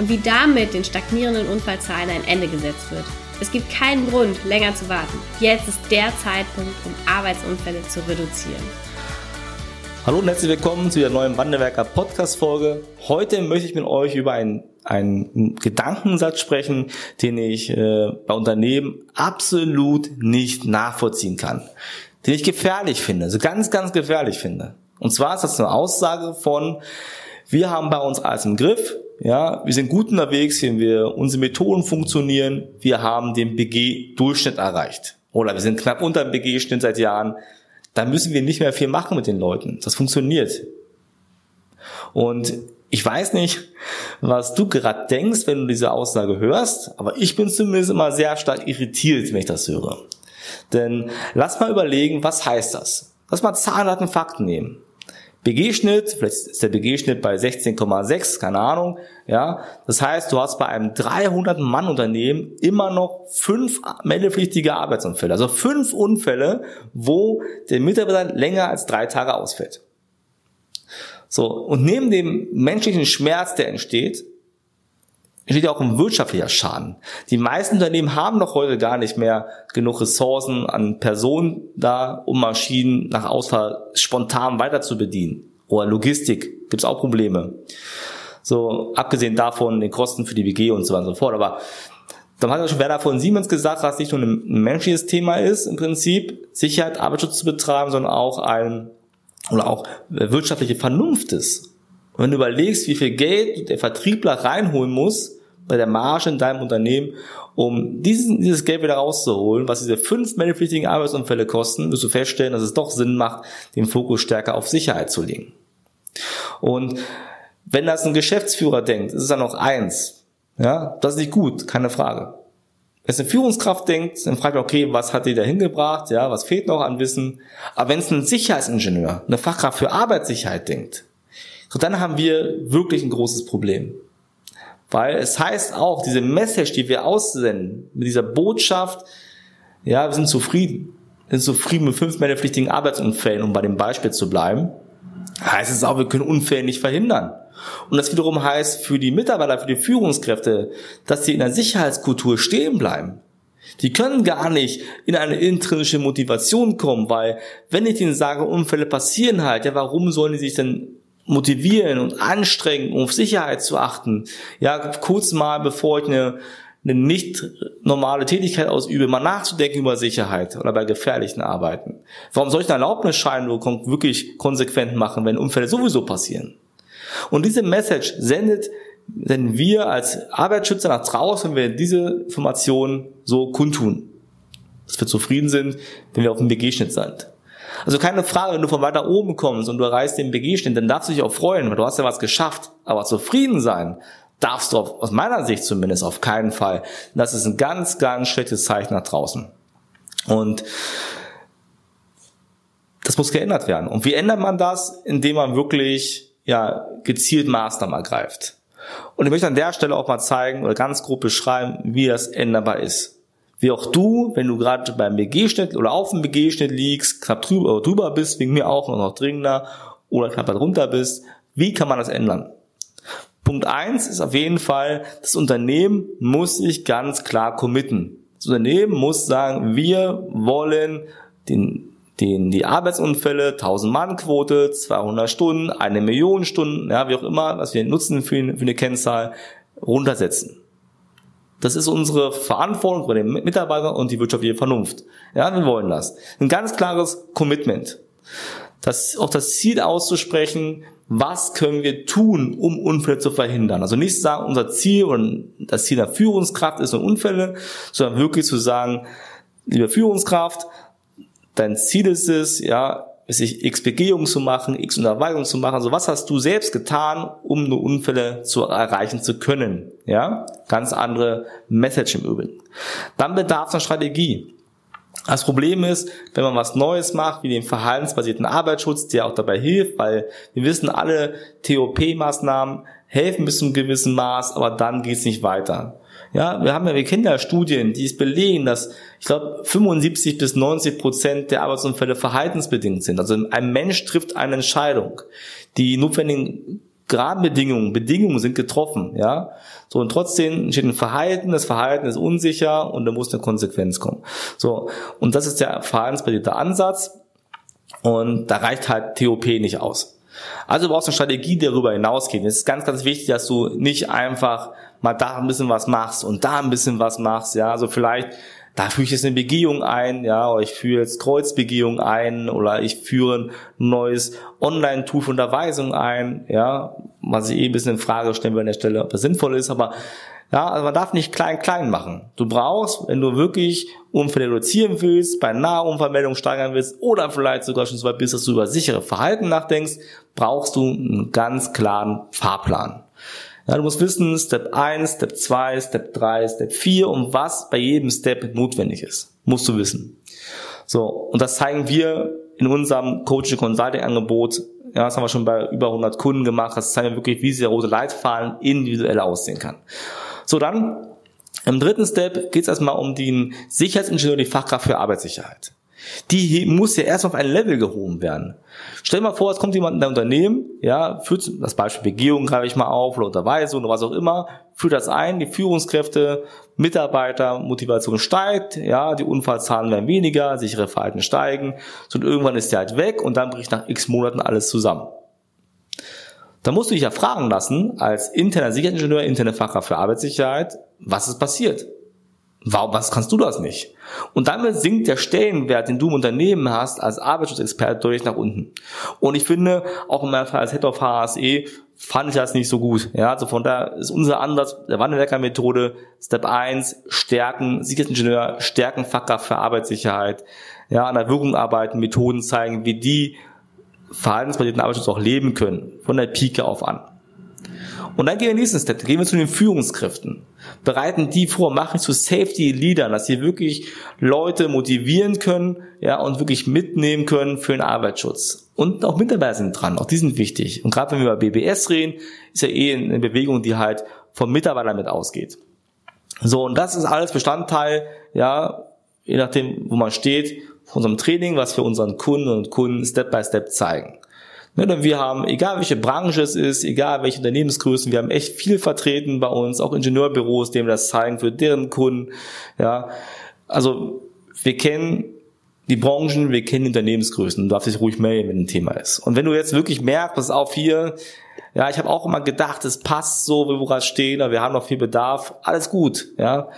und wie damit den stagnierenden Unfallzahlen ein Ende gesetzt wird. Es gibt keinen Grund, länger zu warten. Jetzt ist der Zeitpunkt, um Arbeitsunfälle zu reduzieren. Hallo und herzlich willkommen zu der neuen Wandelwerker Podcast Folge. Heute möchte ich mit euch über einen, einen Gedankensatz sprechen, den ich äh, bei Unternehmen absolut nicht nachvollziehen kann. Den ich gefährlich finde, also ganz, ganz gefährlich finde. Und zwar ist das eine Aussage von, wir haben bei uns alles im Griff, ja, wir sind gut unterwegs, wenn wir, unsere Methoden funktionieren, wir haben den BG-Durchschnitt erreicht. Oder wir sind knapp unter dem BG-Schnitt seit Jahren. Da müssen wir nicht mehr viel machen mit den Leuten. Das funktioniert. Und ich weiß nicht, was du gerade denkst, wenn du diese Aussage hörst, aber ich bin zumindest immer sehr stark irritiert, wenn ich das höre. Denn lass mal überlegen, was heißt das? Lass mal Zahlen, Daten, Fakten nehmen. BG-Schnitt, vielleicht ist der BG-Schnitt bei 16,6, keine Ahnung, ja. Das heißt, du hast bei einem 300-Mann-Unternehmen immer noch fünf meldepflichtige Arbeitsunfälle. Also fünf Unfälle, wo der Mitarbeiter länger als drei Tage ausfällt. So. Und neben dem menschlichen Schmerz, der entsteht, entsteht ja auch ein wirtschaftlicher Schaden. Die meisten Unternehmen haben doch heute gar nicht mehr genug Ressourcen an Personen da, um Maschinen nach Ausfall spontan weiter zu bedienen. Oder Logistik gibt's auch Probleme. So, abgesehen davon den Kosten für die WG und so weiter und so fort. Aber dann hat ja schon Werner von Siemens gesagt, dass nicht nur ein menschliches Thema ist, im Prinzip Sicherheit, Arbeitsschutz zu betreiben, sondern auch ein, oder auch wirtschaftliche Vernunft ist. Und wenn du überlegst, wie viel Geld der Vertriebler reinholen muss, bei der Marge in deinem Unternehmen, um diesen, dieses Geld wieder rauszuholen, was diese fünf meldepflichtigen Arbeitsunfälle kosten, wirst du feststellen, dass es doch Sinn macht, den Fokus stärker auf Sicherheit zu legen. Und wenn das ein Geschäftsführer denkt, ist es dann noch eins. Ja, das ist nicht gut, keine Frage. Wenn es eine Führungskraft denkt, dann fragt er, okay, was hat die da hingebracht? Ja, was fehlt noch an Wissen? Aber wenn es ein Sicherheitsingenieur, eine Fachkraft für Arbeitssicherheit denkt, so dann haben wir wirklich ein großes Problem. Weil es heißt auch, diese Message, die wir aussenden, mit dieser Botschaft, ja, wir sind zufrieden. Wir sind zufrieden mit fünf meldepflichtigen Arbeitsunfällen, um bei dem Beispiel zu bleiben. Heißt es auch, wir können Unfälle nicht verhindern. Und das wiederum heißt für die Mitarbeiter, für die Führungskräfte, dass sie in der Sicherheitskultur stehen bleiben. Die können gar nicht in eine intrinsische Motivation kommen, weil wenn ich ihnen sage, Unfälle passieren halt, ja, warum sollen die sich denn motivieren und anstrengen, um auf Sicherheit zu achten. Ja, kurz mal, bevor ich eine, eine nicht normale Tätigkeit ausübe, mal nachzudenken über Sicherheit oder bei gefährlichen Arbeiten. Warum soll ich einen Erlaubnisschein wirklich konsequent machen, wenn Unfälle sowieso passieren? Und diese Message sendet denn wir als Arbeitsschützer nach draußen, wenn wir diese Informationen so kundtun. Dass wir zufrieden sind, wenn wir auf dem BG-Schnitt sind. Also keine Frage, wenn du von weiter oben kommst und du erreichst den BG-Schnitt, dann darfst du dich auch freuen, weil du hast ja was geschafft. Aber zufrieden sein darfst du auf, aus meiner Sicht zumindest auf keinen Fall. Das ist ein ganz, ganz schlechtes Zeichen nach draußen. Und das muss geändert werden. Und wie ändert man das? Indem man wirklich ja, gezielt Maßnahmen ergreift. Und ich möchte an der Stelle auch mal zeigen oder ganz grob beschreiben, wie das änderbar ist. Wie auch du, wenn du gerade beim BG-Schnitt oder auf dem BG-Schnitt liegst, knapp drüber, drüber bist, wegen mir auch noch dringender, oder knapp darunter bist, wie kann man das ändern? Punkt eins ist auf jeden Fall, das Unternehmen muss sich ganz klar committen. Das Unternehmen muss sagen, wir wollen den, den, die Arbeitsunfälle, 1000 Mann Quote, 200 Stunden, eine Million Stunden, ja, wie auch immer, was wir nutzen für, für eine Kennzahl, runtersetzen. Das ist unsere Verantwortung bei den Mitarbeitern und die wirtschaftliche Vernunft. Ja, wir wollen das. Ein ganz klares Commitment. Das, auch das Ziel auszusprechen, was können wir tun, um Unfälle zu verhindern. Also nicht sagen, unser Ziel und das Ziel der Führungskraft ist nur Unfälle, sondern wirklich zu sagen, liebe Führungskraft, dein Ziel ist es, ja, sich x Begehungen zu machen, x Unterweisungen zu machen. Also was hast du selbst getan, um nur Unfälle zu erreichen zu können? Ja, ganz andere Message im Übrigen. Dann bedarf es einer Strategie. Das Problem ist, wenn man was Neues macht, wie den verhaltensbasierten Arbeitsschutz, der auch dabei hilft, weil wir wissen, alle TOP-Maßnahmen helfen bis zu einem gewissen Maß, aber dann geht es nicht weiter. Ja, wir haben ja, wir kennen ja Studien, die es belegen, dass ich glaube 75 bis 90 Prozent der Arbeitsunfälle verhaltensbedingt sind. Also ein Mensch trifft eine Entscheidung. Die notwendigen Gradbedingungen, Bedingungen sind getroffen, ja. So, und trotzdem entsteht ein Verhalten, das Verhalten ist unsicher und da muss eine Konsequenz kommen. So, und das ist der verhaltensbasierte Ansatz und da reicht halt TOP nicht aus. Also du brauchst eine Strategie, die darüber hinausgeht. Es ist ganz, ganz wichtig, dass du nicht einfach mal da ein bisschen was machst und da ein bisschen was machst, ja. Also vielleicht da führe ich jetzt eine Begehung ein, ja, oder ich führe jetzt Kreuzbegehung ein oder ich führe ein neues Online-Tool für Unterweisung ein, ja, was ich eh ein bisschen in Frage stellen will an der Stelle, ob das sinnvoll ist, aber ja, also man darf nicht klein klein machen. Du brauchst, wenn du wirklich Unfälle reduzieren willst, bei Nahunfallmeldungen steigern willst oder vielleicht sogar schon so weit bist, dass du über sichere Verhalten nachdenkst, brauchst du einen ganz klaren Fahrplan. Ja, du musst wissen, Step 1, Step 2, Step 3, Step 4 und was bei jedem Step notwendig ist. Musst du wissen. So, und das zeigen wir in unserem Coaching Consulting Angebot. Ja, das haben wir schon bei über 100 Kunden gemacht. Das zeigen wir wirklich, wie dieser rote Leitfaden individuell aussehen kann. So, dann im dritten Step geht es erstmal um den Sicherheitsingenieur, die Fachkraft für Arbeitssicherheit die muss ja erst auf ein Level gehoben werden. Stell dir mal vor, es kommt jemand in dein Unternehmen, ja, führt das Beispiel Begehung greife ich mal auf oder Unterweisung oder was auch immer, führt das ein, die Führungskräfte, Mitarbeiter, Motivation steigt, ja, die Unfallzahlen werden weniger, sichere Verhalten steigen, so und irgendwann ist der halt weg und dann bricht nach x Monaten alles zusammen. Da musst du dich ja fragen lassen, als interner Sicherheitsingenieur, interne Fachkraft für Arbeitssicherheit, was ist passiert? Warum, was kannst du das nicht? Und damit sinkt der Stellenwert, den du im Unternehmen hast, als Arbeitsschutzexperte deutlich nach unten. Und ich finde, auch in meinem Fall als Head of HSE, fand ich das nicht so gut. Ja, also von daher ist unser Ansatz der Wandelwerker-Methode Step 1, stärken, Sicherheitsingenieur, stärken Fachkraft für Arbeitssicherheit, ja, an der Wirkung arbeiten, Methoden zeigen, wie die verhaltensbasierten Arbeitsschutz auch leben können, von der Pike auf an. Und dann gehen wir in den nächsten Step, gehen wir zu den Führungskräften. Bereiten die vor, machen zu Safety Leadern, dass sie wirklich Leute motivieren können, ja, und wirklich mitnehmen können für den Arbeitsschutz. Und auch Mitarbeiter sind dran, auch die sind wichtig. Und gerade wenn wir über BBS reden, ist ja eh eine Bewegung, die halt vom Mitarbeiter mit ausgeht. So, und das ist alles Bestandteil, ja, je nachdem, wo man steht, von unserem Training, was wir unseren Kunden und Kunden Step by Step zeigen. Ne, wir haben, egal welche Branche es ist, egal welche Unternehmensgrößen, wir haben echt viel vertreten bei uns, auch Ingenieurbüros, denen wir das zeigen für deren Kunden. Ja, also wir kennen die Branchen, wir kennen die Unternehmensgrößen. Du darfst dich ruhig melden, wenn ein Thema ist. Und wenn du jetzt wirklich merkst, pass auf hier, ja, ich habe auch immer gedacht, es passt so, wie wir gerade stehen, aber wir haben noch viel Bedarf, alles gut, ja.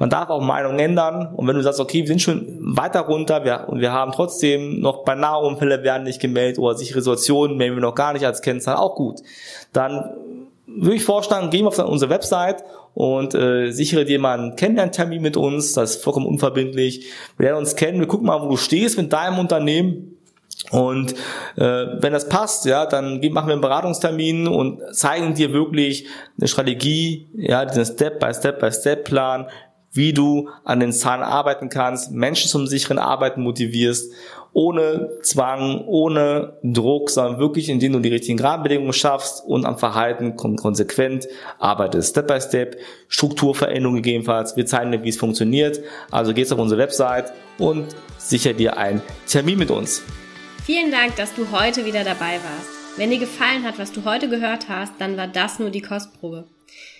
Man darf auch Meinung ändern. Und wenn du sagst, okay, wir sind schon weiter runter wir, und wir haben trotzdem noch bei Nahunfälle werden nicht gemeldet oder sichere Situationen melden wir noch gar nicht als Kennzahl, auch gut. Dann würde ich vorschlagen, gehen wir auf unsere Website und äh, sichere dir mal einen Kennenlerntermin mit uns. Das ist vollkommen unverbindlich. Wir lernen uns kennen, wir gucken mal, wo du stehst mit deinem Unternehmen. Und äh, wenn das passt, ja, dann machen wir einen Beratungstermin und zeigen dir wirklich eine Strategie, ja, diesen Step-by-Step-by-Step-Plan, wie du an den Zahlen arbeiten kannst, Menschen zum sicheren Arbeiten motivierst, ohne Zwang, ohne Druck, sondern wirklich, indem du die richtigen Rahmenbedingungen schaffst und am Verhalten konsequent arbeitest. Step by Step, Strukturveränderung gegebenenfalls. Wir zeigen dir, wie es funktioniert. Also gehst auf unsere Website und sicher dir einen Termin mit uns. Vielen Dank, dass du heute wieder dabei warst. Wenn dir gefallen hat, was du heute gehört hast, dann war das nur die Kostprobe.